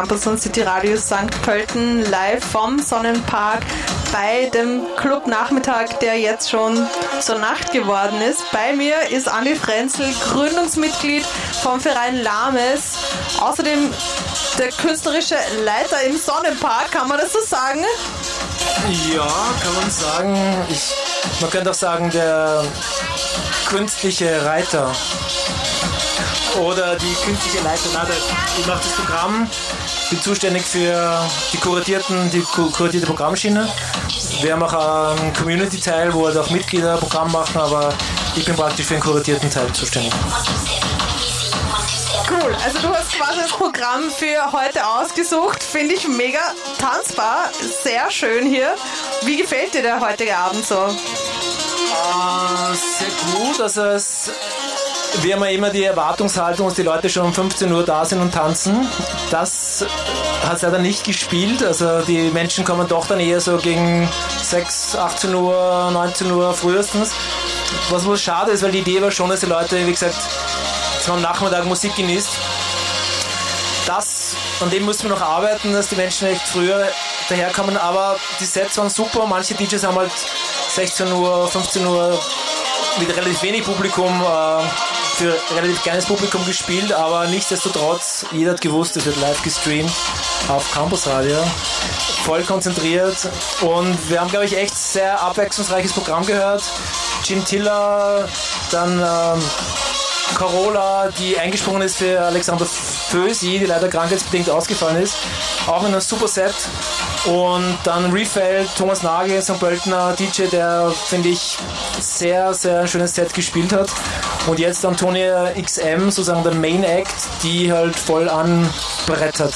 Campus und City Radio St. Pölten live vom Sonnenpark bei dem Clubnachmittag, der jetzt schon zur Nacht geworden ist. Bei mir ist Andi Frenzel, Gründungsmitglied vom Verein Lames. Außerdem der künstlerische Leiter im Sonnenpark, kann man das so sagen? Ja, kann man sagen. Ich, man könnte auch sagen, der künstliche Reiter oder die künstliche Leiter. ich mache das Programm, bin zuständig für die kuratierten, die kuratierte Programmschiene. Wir haben auch einen Community-Teil, wo halt auch Mitglieder Programm machen, aber ich bin praktisch für den kuratierten Teil zuständig. Cool, also du hast quasi das Programm für heute ausgesucht. Finde ich mega tanzbar, sehr schön hier. Wie gefällt dir der heutige Abend so? Uh, sehr gut, also es wir haben ja immer die Erwartungshaltung, dass die Leute schon um 15 Uhr da sind und tanzen. Das hat es leider nicht gespielt. Also die Menschen kommen doch dann eher so gegen 6, 18 Uhr, 19 Uhr frühestens. Was wohl schade ist, weil die Idee war schon, dass die Leute, wie gesagt, am Nachmittag Musik genießt. Das, an dem müssen wir noch arbeiten, dass die Menschen echt früher daherkommen. Aber die Sets waren super. Manche DJs haben halt 16 Uhr, 15 Uhr mit relativ wenig Publikum äh, für relativ kleines Publikum gespielt, aber nichtsdestotrotz, jeder hat gewusst, es wird live gestreamt auf Campus Radio. Voll konzentriert und wir haben, glaube ich, echt sehr abwechslungsreiches Programm gehört. Gintilla, dann ähm, Corolla, die eingesprungen ist für Alexander Fösi, die leider krankheitsbedingt ausgefallen ist. Auch in einem super Set. Und dann Refeld, Thomas Nagel, St. Pöltener DJ, der, finde ich, sehr, sehr schönes Set gespielt hat. Und jetzt Antonia XM, sozusagen der Main Act, die halt voll anbrettert.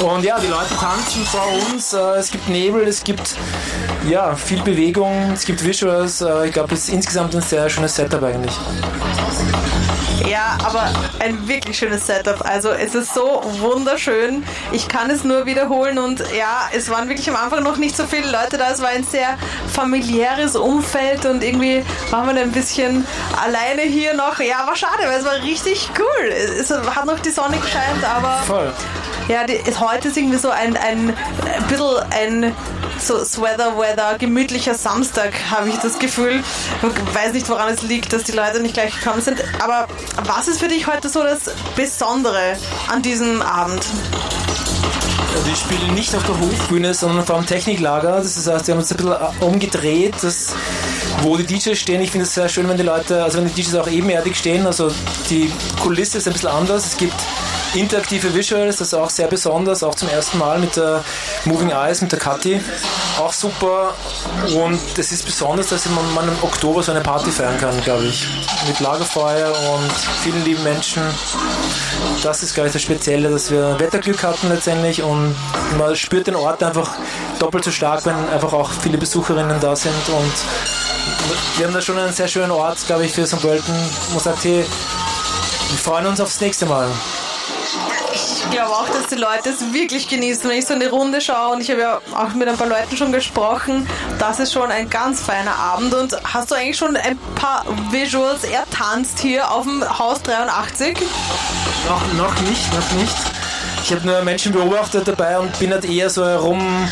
Und ja, die Leute tanzen vor uns. Äh, es gibt Nebel, es gibt ja, viel Bewegung, es gibt Visuals. Äh, ich glaube, es ist insgesamt ein sehr schönes Setup eigentlich. Ja, aber ein wirklich schönes Setup. Also es ist so wunderschön. Ich kann es nur wiederholen und ja, es waren wirklich am Anfang noch nicht so viele Leute da. Es war ein sehr familiäres Umfeld und irgendwie waren wir ein bisschen alleine hier noch. Ja, war schade, weil es war richtig cool. Es hat noch die Sonne gescheint, aber Voll. Ja, die, heute ist irgendwie so ein, ein, ein bisschen ein so Sweater Weather, gemütlicher Samstag, habe ich das Gefühl. Ich weiß nicht, woran es liegt, dass die Leute nicht gleich gekommen sind. Aber was ist für dich heute so das Besondere an diesem Abend? Also ich spiele nicht auf der Hofbühne, sondern vor dem Techniklager. Das heißt, wir haben uns ein bisschen äh, umgedreht, das, wo die DJs stehen. Ich finde es sehr schön, wenn die Leute, also wenn die DJs auch ebenerdig stehen. Also die Kulisse ist ein bisschen anders. Es gibt interaktive Visuals, das ist auch sehr besonders, auch zum ersten Mal mit der Moving Eyes, mit der Kathi. Auch super und es ist besonders, dass man, man im Oktober so eine Party feiern kann, glaube ich. Mit Lagerfeuer und vielen lieben Menschen. Das ist, glaube ich, das Spezielle, dass wir Wetterglück hatten letztendlich und man spürt den Ort einfach doppelt so stark, wenn einfach auch viele Besucherinnen da sind und wir haben da schon einen sehr schönen Ort, glaube ich, für St. Pölten. Man sagt, hey, wir freuen uns aufs nächste Mal ich glaube auch, dass die Leute es wirklich genießen. Wenn ich so in die Runde schaue und ich habe ja auch mit ein paar Leuten schon gesprochen, das ist schon ein ganz feiner Abend. Und hast du eigentlich schon ein paar Visuals ertanzt hier auf dem Haus 83? Noch, noch nicht, noch nicht. Ich habe nur Menschen beobachtet dabei und bin halt eher so herum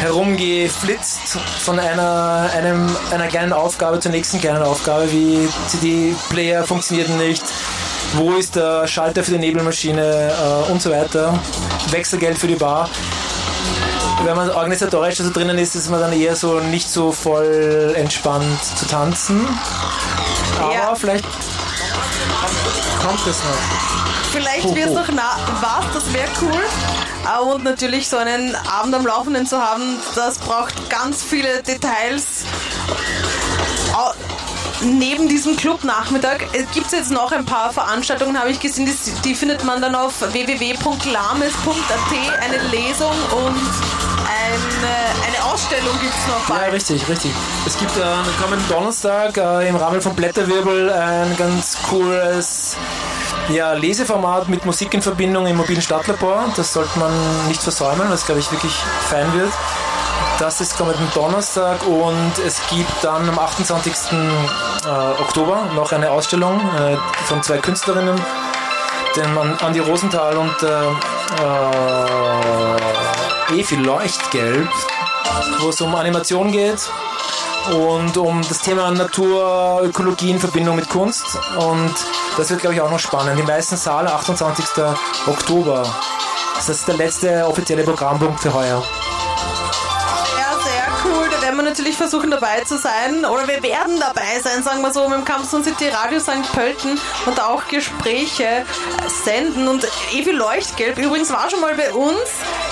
herumgeflitzt von einer, einem, einer kleinen Aufgabe zur nächsten kleinen Aufgabe, wie CD-Player funktionierten nicht, wo ist der Schalter für die Nebelmaschine äh, und so weiter, Wechselgeld für die Bar. Wenn man organisatorisch so drinnen ist, ist man dann eher so nicht so voll entspannt zu tanzen. Aber Ja. vielleicht kommt es noch. Vielleicht wird es noch na was, das wäre cool. Ah, Und natürlich so einen Abend am Laufenden zu haben, das braucht ganz viele Details. Neben diesem Clubnachmittag gibt es jetzt noch ein paar Veranstaltungen, habe ich gesehen, die, die findet man dann auf www.lames.at, eine Lesung und eine, eine Ausstellung gibt es noch Ja, bald. richtig, richtig. Es gibt äh, am kommenden Donnerstag äh, im Rahmen von Blätterwirbel ein ganz cooles ja, Leseformat mit Musik in Verbindung im mobilen Stadtlabor. Das sollte man nicht versäumen, was glaube ich wirklich fein wird. Das ist kommenden Donnerstag und es gibt dann am 28. Äh, Oktober noch eine Ausstellung äh, von zwei Künstlerinnen, den man Andi Rosenthal und äh, äh, Evi Leuchtgelb, wo es um Animation geht und um das Thema Natur, Ökologie in Verbindung mit Kunst. Und das wird, glaube ich, auch noch spannend. Im Weißen Saal, 28. Oktober. Das ist der letzte offizielle Programmpunkt für heuer. Werden wir natürlich versuchen dabei zu sein. Oder wir werden dabei sein, sagen wir so, mit dem Campus City Radio St. Pölten und auch Gespräche senden. Und Evi Leuchtgelb übrigens war schon mal bei uns.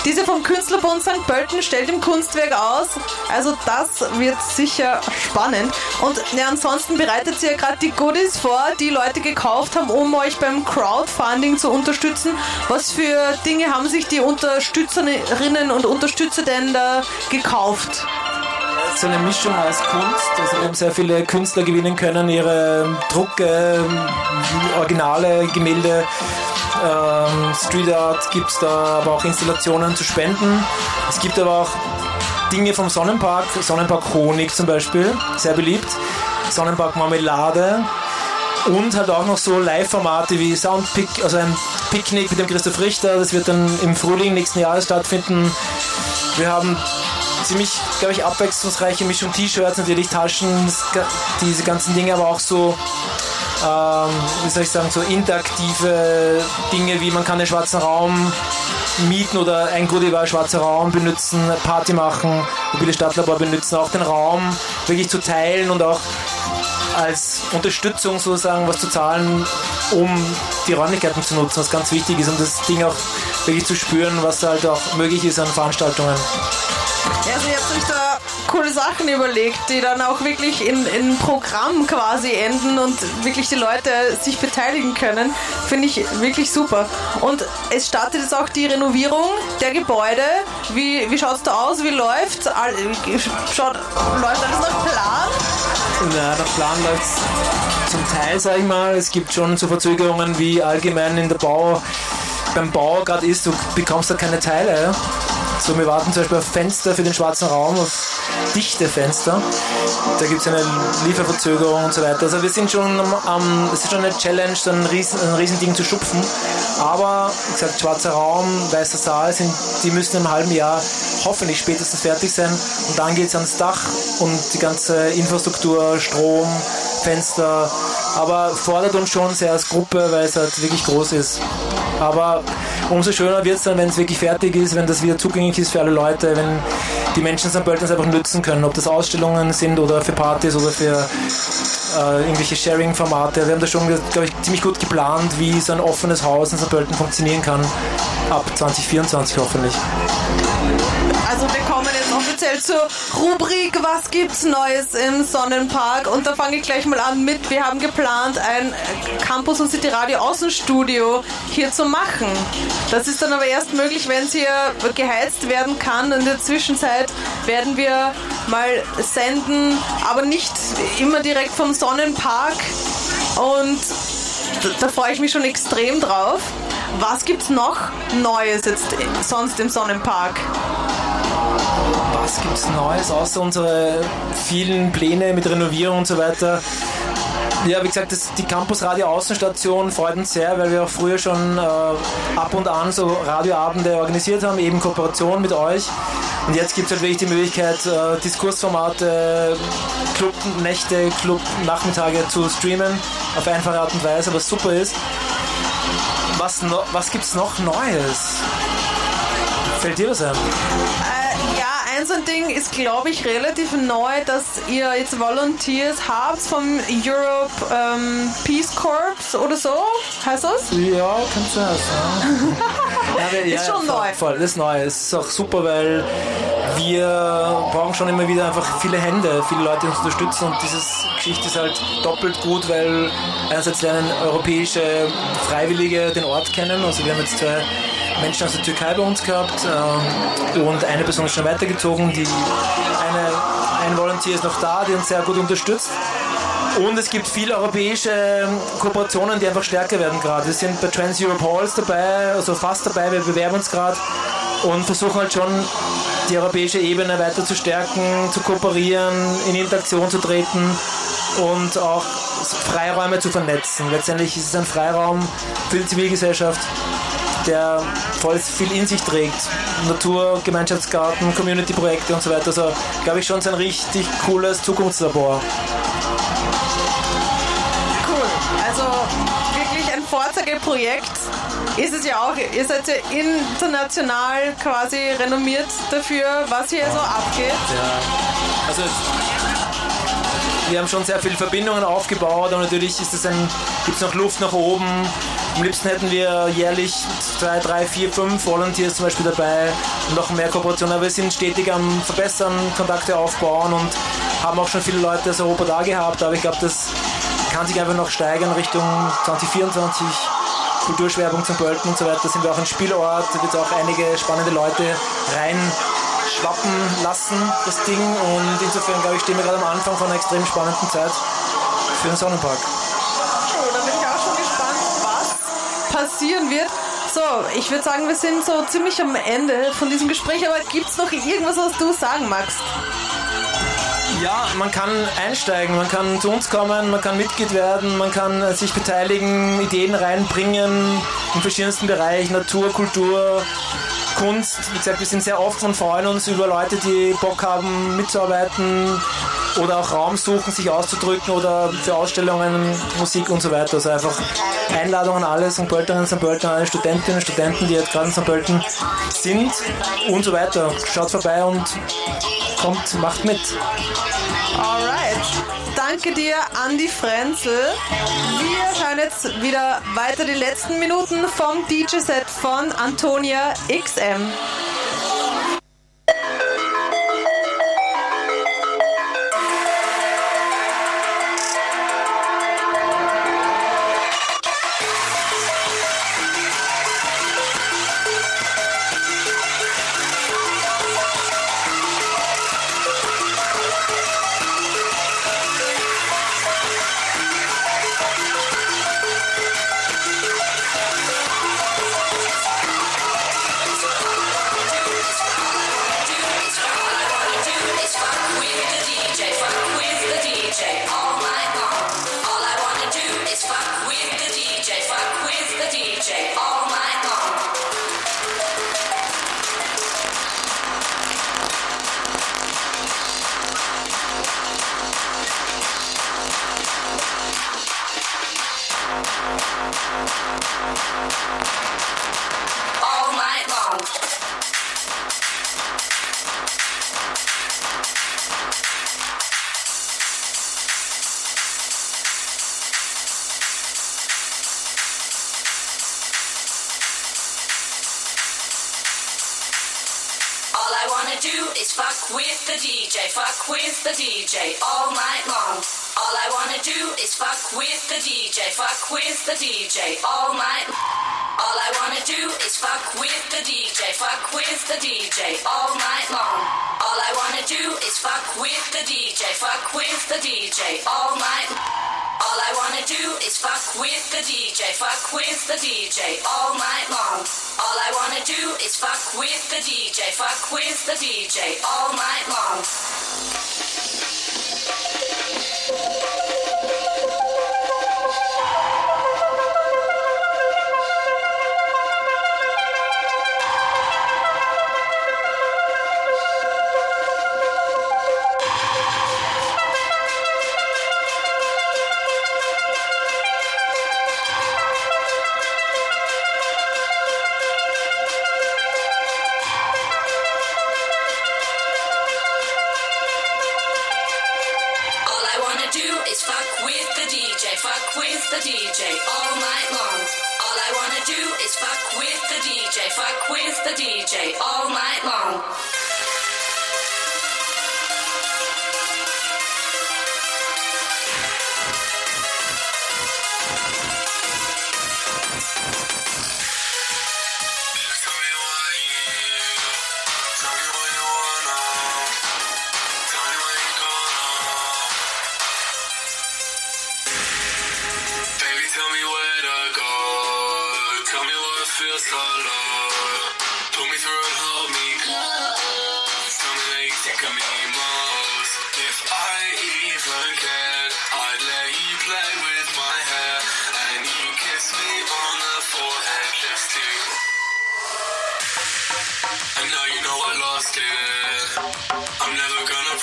Diese vom Künstlerbund St. Pölten stellt im Kunstwerk aus. Also das wird sicher spannend. Und ja, ansonsten bereitet sie ja gerade die Goodies vor, die Leute gekauft haben, um euch beim Crowdfunding zu unterstützen. Was für Dinge haben sich die Unterstützerinnen und Unterstützer denn da gekauft? So eine Mischung aus Kunst. Also wir haben sehr viele Künstler gewinnen können, ihre Drucke, Originale, Gemälde, ähm, Street Art gibt es da, aber auch Installationen zu spenden. Es gibt aber auch Dinge vom Sonnenpark, Sonnenpark Honig zum Beispiel, sehr beliebt, Sonnenpark Marmelade und halt auch noch so Live-Formate wie Soundpick, also ein Picknick mit dem Christoph Richter, das wird dann im Frühling nächsten Jahres stattfinden. Wir haben ziemlich, glaube ich, abwechslungsreiche Mischung T-Shirts, natürlich Taschen, diese ganzen Dinge, aber auch so, ähm, wie soll ich sagen, so interaktive Dinge, wie man kann den schwarzen Raum mieten oder ein Goodie war schwarzer Raum benutzen, Party machen, mobile Stadtlabor benutzen, auch den Raum wirklich zu teilen und auch als Unterstützung sozusagen was zu zahlen, um die Räumlichkeiten zu nutzen, was ganz wichtig ist, um das Ding auch wirklich zu spüren, was halt auch möglich ist an Veranstaltungen. Ja, also ihr habt euch da coole Sachen überlegt, die dann auch wirklich in, in Programm quasi enden und wirklich die Leute sich beteiligen können. Finde ich wirklich super. Und es startet jetzt auch die Renovierung der Gebäude. Wie, wie schaut es da aus? Wie läuft Schaut, läuft alles nach Plan? Na, der Plan läuft zum Teil, sag ich mal. Es gibt schon so Verzögerungen, wie allgemein in der Bau, beim Bau gerade ist, du bekommst da keine Teile. So, wir warten zum Beispiel auf Fenster für den schwarzen Raum, auf dichte Fenster. Da gibt es eine Lieferverzögerung und so weiter. Also wir sind schon am, es ist schon eine Challenge, so ein, Riesen, ein Riesending zu schupfen. Aber, wie gesagt, schwarzer Raum, weißer Saal, sind, die müssen im halben Jahr hoffentlich spätestens fertig sein. Und dann geht es ans Dach und die ganze Infrastruktur, Strom, Fenster. Aber fordert uns schon sehr als Gruppe, weil es halt wirklich groß ist. Aber umso schöner wird es dann, wenn es wirklich fertig ist, wenn das wieder zugänglich ist für alle Leute, wenn die Menschen St. Pölten einfach nutzen können, ob das Ausstellungen sind oder für Partys oder für äh, irgendwelche Sharing-Formate. Wir haben da schon, glaube ich, ziemlich gut geplant, wie so ein offenes Haus in St. Pölten funktionieren kann. Ab 2024 hoffentlich. Also wir kommen offiziell zur Rubrik Was gibt's Neues im Sonnenpark? Und da fange ich gleich mal an mit, wir haben geplant, ein Campus und City Radio Außenstudio hier zu machen. Das ist dann aber erst möglich, wenn es hier geheizt werden kann. In der Zwischenzeit werden wir mal senden, aber nicht immer direkt vom Sonnenpark. Und da, freue ich mich schon extrem drauf. Was gibt's noch Neues jetzt sonst im Sonnenpark? Was gibt's Neues, außer unsere vielen Pläne mit Renovierung und so weiter? Ja, wie gesagt, das, die Campus Radio Außenstation freut uns sehr, weil wir auch früher schon äh, ab und an so Radioabende organisiert haben, eben Kooperation mit euch. Und jetzt gibt es halt wirklich die Möglichkeit, äh, Diskursformate, Clubnächte, Clubnachmittage zu streamen, auf einfache Art und Weise, was super ist. Was, no, was gibt's noch Neues? Fällt dir was ein? Äh, ja, ein so ein Ding ist, glaube ich, relativ neu, dass ihr jetzt Volunteers habt vom Europe ähm, Peace Corps oder so. Heißt das? Ja, kann sein. Ja. ja, Ist schon voll, neu. Voll, das ist neu. Es ist auch super, weil wir brauchen schon immer wieder einfach viele Hände, viele Leute, die uns unterstützen und diese Geschichte ist halt doppelt gut, weil einerseits lernen europäische Freiwillige den Ort kennen. Also wir haben jetzt zwei Menschen aus der Türkei bei uns gehabt ähm, und eine Person ist schon weitergezogen. Die eine, ein Volunteer ist noch da, die uns sehr gut unterstützt. Und es gibt viele europäische Kooperationen, die einfach stärker werden gerade. Wir sind bei Trans Europe Halls dabei, also fast dabei, wir bewerben uns gerade und versuchen halt schon die europäische Ebene weiter zu stärken, zu kooperieren, in Interaktion zu treten und auch Freiräume zu vernetzen. Letztendlich ist es ein Freiraum für die Zivilgesellschaft, der voll viel in sich trägt. Natur, Gemeinschaftsgarten, Community-Projekte und so weiter. Also glaube ich schon so ein richtig cooles Zukunftslabor. Cool. Also wirklich ein Vorzeigeprojekt. Ist es ja auch, ihr seid ja international quasi renommiert dafür, was hier so abgeht. Ja, also wir haben schon sehr viele Verbindungen aufgebaut und natürlich ist es ein, gibt es noch Luft nach oben. Am liebsten hätten wir jährlich zwei, drei, vier, fünf Volunteers zum Beispiel dabei und noch mehr Kooperationen. Aber wir sind stetig am Verbessern, Kontakte aufbauen und haben auch schon viele Leute aus Europa da gehabt. Aber ich glaube, das kann sich einfach noch steigern Richtung 2024. Kulturschwerpunkt zum Pölten und so weiter. Sind wir auch ein Spielort, da wird auch einige spannende Leute rein schwappen lassen, das Ding. Und insofern, glaube ich, stehen wir gerade am Anfang von einer extrem spannenden Zeit für den Sonnenpark. Passieren wird. So, ich würde sagen, wir sind so ziemlich am Ende von diesem Gespräch, aber gibt es noch irgendwas, was du sagen magst? Ja, man kann einsteigen, man kann zu uns kommen, man kann Mitglied werden, man kann äh, sich beteiligen, Ideen reinbringen in verschiedensten Bereichen, Natur, Kultur, Kunst. Wie gesagt, wir sind sehr offen und freuen uns über Leute, die Bock haben mitzuarbeiten oder auch Raum suchen, sich auszudrücken oder für Ausstellungen, Musik und so weiter. Also einfach Einladungen an alle St. Pölterinnen, St. Pölten, alle Studentinnen und Studenten, die jetzt gerade in St. Pölten sind und so weiter. Schaut vorbei und kommt, macht mit. Alright. Danke dir, Andi Frenzel. Wir hören jetzt wieder weiter die letzten Minuten vom DJ-Set von Antonia XM. Is fuck with the DJ, fuck with the DJ all night long. All I wanna do is fuck with the DJ, fuck with the DJ all night. All I wanna do is fuck with the DJ, fuck with the DJ all night long. All I wanna do is fuck with the DJ, fuck with the DJ all night. All I wanna do is fuck with the DJ, fuck with the DJ all night long. All I wanna do is fuck with the DJ, fuck with the DJ all night long. With the DJ all night long. All I wanna do is fuck with the DJ, fuck with the DJ all night long.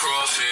Profit.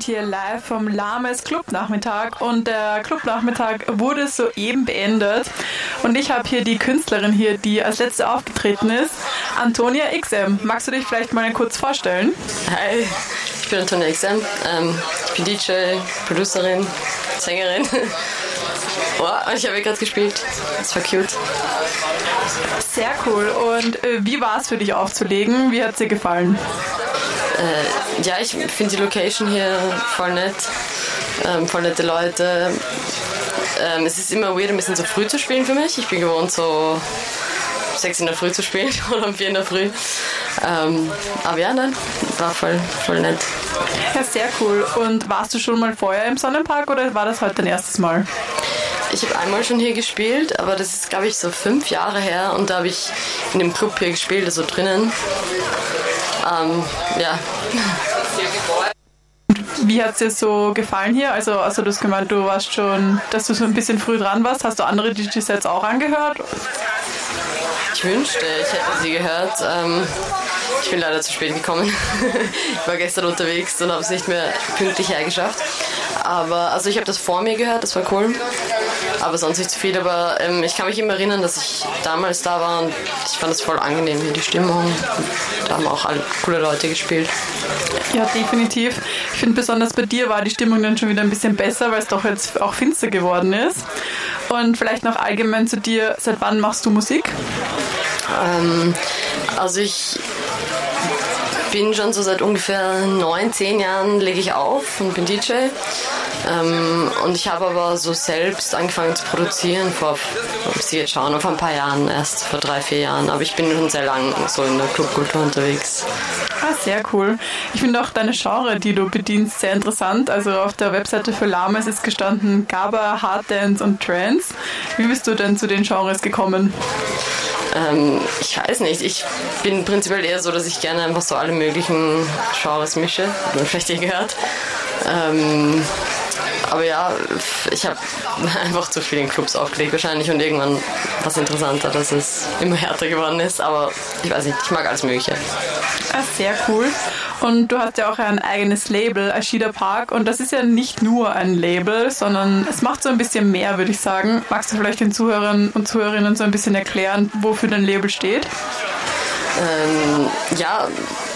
Sind hier live vom Lames Clubnachmittag und der Clubnachmittag wurde soeben beendet. Und ich habe hier die Künstlerin hier, die als letzte aufgetreten ist, Antonia XM. Magst du dich vielleicht mal kurz vorstellen? Hi, ich bin Antonia XM. Ähm, ich bin DJ, Producerin, Sängerin. Wow, und ich habe gerade gespielt. Das war cute. Sehr cool. Und äh, wie war es für dich aufzulegen? Wie hat es dir gefallen? Ja, ich finde die Location hier voll nett. Ähm, voll nette Leute. Ähm, es ist immer weird, ein bisschen zu früh zu spielen für mich. Ich bin gewohnt, so sechs in der Früh zu spielen oder um vier in der Früh. Ähm, aber ja, nein, war voll, voll nett. Ja, sehr cool. Und warst du schon mal vorher im Sonnenpark oder war das heute dein erstes Mal? Ich habe einmal schon hier gespielt, aber das ist, glaube ich, so fünf Jahre her und da habe ich in dem Club hier gespielt, also drinnen. Ähm, ja, Wie hat es dir so gefallen hier? Also, also du hast gemeint, du warst schon, dass du so ein bisschen früh dran warst. Hast du andere DJ-Sets auch angehört? ich wünschte, ich hätte sie gehört. Ähm, ich bin leider zu spät gekommen. ich war gestern unterwegs und habe es nicht mehr pünktlich hergeschafft. Aber also ich habe das vor mir gehört, das war cool. Aber sonst nicht zu viel. Aber ähm, ich kann mich immer erinnern, dass ich damals da war und ich fand es voll angenehm hier, die Stimmung. Da haben auch alle coole Leute gespielt. Ja, definitiv. Ich finde besonders bei dir war die Stimmung dann schon wieder ein bisschen besser, weil es doch jetzt auch finster geworden ist. Und vielleicht noch allgemein zu dir, seit wann machst du Musik? Ähm, also ich bin schon so seit ungefähr neun, zehn Jahren lege ich auf und bin DJ. Ähm, und ich habe aber so selbst angefangen zu produzieren vor, ich jetzt schauen, vor ein paar Jahren erst, vor drei, vier Jahren. Aber ich bin schon sehr lang so in der Clubkultur unterwegs. Ah, sehr cool. Ich finde auch deine Genre, die du bedienst, sehr interessant. Also auf der Webseite für Lames ist gestanden Gaba, Harddance und Trance. Wie bist du denn zu den Genres gekommen? Ähm, ich weiß nicht, ich bin prinzipiell eher so, dass ich gerne einfach so alle möglichen Genres mische. Hat man vielleicht eh gehört. Ähm, aber ja, ich habe einfach zu viel in Clubs aufgelegt wahrscheinlich und irgendwann was interessanter, dass es immer härter geworden ist. Aber ich weiß nicht, ich mag alles Mögliche. Ah, sehr cool. Und du hast ja auch ein eigenes Label, Ashida Park. Und das ist ja nicht nur ein Label, sondern es macht so ein bisschen mehr, würde ich sagen. Magst du vielleicht den Zuhörern und Zuhörerinnen so ein bisschen erklären, wofür dein Label steht? Ähm, ja,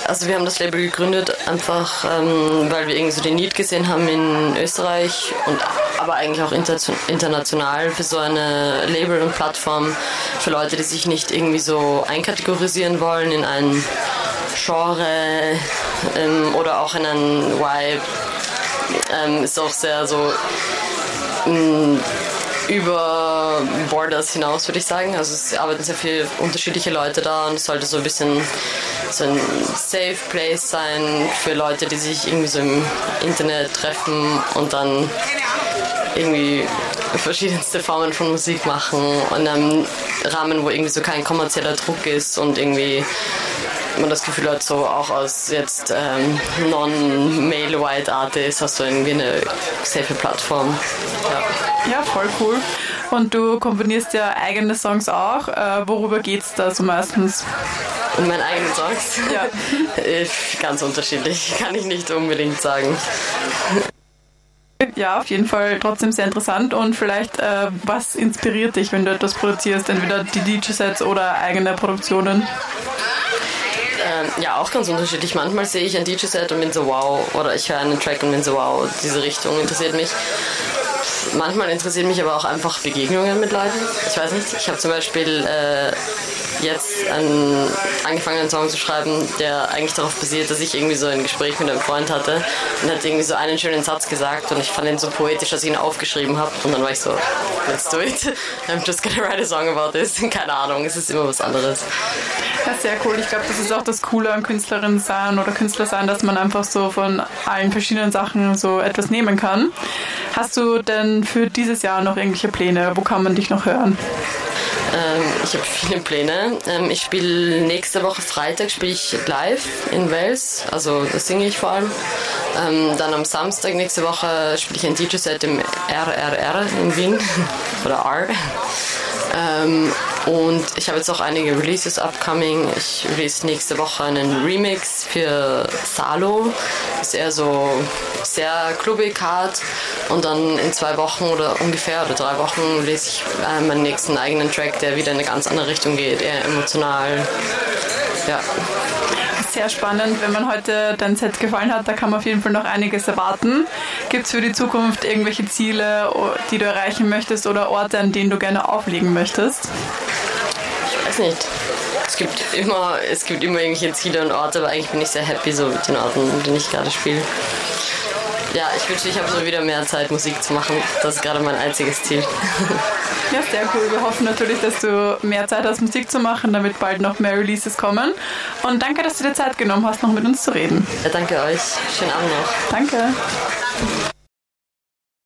also wir haben das Label gegründet, einfach ähm, weil wir irgendwie so den Need gesehen haben in Österreich und aber eigentlich auch inter international für so eine Label und Plattform für Leute, die sich nicht irgendwie so einkategorisieren wollen in ein Genre ähm, oder auch in einen Vibe. Ähm, ist auch sehr so mh, über Borders hinaus, würde ich sagen. Also es arbeiten sehr viele unterschiedliche Leute da und es sollte so ein bisschen so ein Safe Place sein für Leute, die sich irgendwie so im Internet treffen und dann irgendwie verschiedenste Formen von Musik machen in einem Rahmen, wo irgendwie so kein kommerzieller Druck ist und irgendwie man das Gefühl hat, so auch als jetzt ähm, non-male-white Artist hast du irgendwie eine safe Plattform. Ja. Ja, voll cool. Und du komponierst ja eigene Songs auch. Äh, worüber geht's da so meistens? Und meine eigenen Songs? Ja. Ganz unterschiedlich, kann ich nicht unbedingt sagen. Ja, auf jeden Fall trotzdem sehr interessant. Und vielleicht, äh, was inspiriert dich, wenn du etwas produzierst? Entweder die DJ-Sets oder eigene Produktionen? Ähm, ja, auch ganz unterschiedlich. Manchmal sehe ich ein DJ-Set und bin so wow, oder ich höre einen Track und bin so wow, diese Richtung interessiert mich. Manchmal interessieren mich aber auch einfach Begegnungen mit Leuten. Ich weiß nicht, ich habe zum Beispiel äh, jetzt einen, angefangen, einen Song zu schreiben, der eigentlich darauf basiert, dass ich irgendwie so ein Gespräch mit einem Freund hatte und hat irgendwie so einen schönen Satz gesagt und ich fand ihn so poetisch, dass ich ihn aufgeschrieben habe und dann war ich so, let's do it. I'm just gonna write a song about this. Keine Ahnung, es ist immer was anderes. Ja, sehr cool. Ich glaube, das ist auch das Coole an Künstlerin sein oder Künstler sein, dass man einfach so von allen verschiedenen Sachen so etwas nehmen kann. Hast du denn für dieses Jahr noch irgendwelche Pläne? Wo kann man dich noch hören? Ähm, ich habe viele Pläne. Ähm, ich spiele nächste Woche Freitag spiele ich live in Wales, also das singe ich vor allem. Ähm, dann am Samstag nächste Woche spiele ich ein DJ-Set im RRR in Wien oder R. Und ich habe jetzt auch einige Releases upcoming. Ich release nächste Woche einen Remix für Salo. Ist eher so sehr clubbig, hart. Und dann in zwei Wochen oder ungefähr oder drei Wochen release ich äh, meinen nächsten eigenen Track, der wieder in eine ganz andere Richtung geht, eher emotional. Ja. Sehr spannend. Wenn man heute dein Set gefallen hat, da kann man auf jeden Fall noch einiges erwarten. Gibt es für die Zukunft irgendwelche Ziele, die du erreichen möchtest oder Orte, an denen du gerne auflegen möchtest? Ich weiß nicht. Es gibt immer, es gibt immer irgendwelche Ziele und Orte, aber eigentlich bin ich sehr happy so mit den Orten, in denen ich gerade spiele. Ja, ich wünschte, ich habe so wieder mehr Zeit, Musik zu machen. Das ist gerade mein einziges Ziel. Ja, sehr cool. Wir hoffen natürlich, dass du mehr Zeit hast, Musik zu machen, damit bald noch mehr Releases kommen. Und danke, dass du dir Zeit genommen hast, noch mit uns zu reden. Ja, danke euch. Schönen Abend noch. Danke.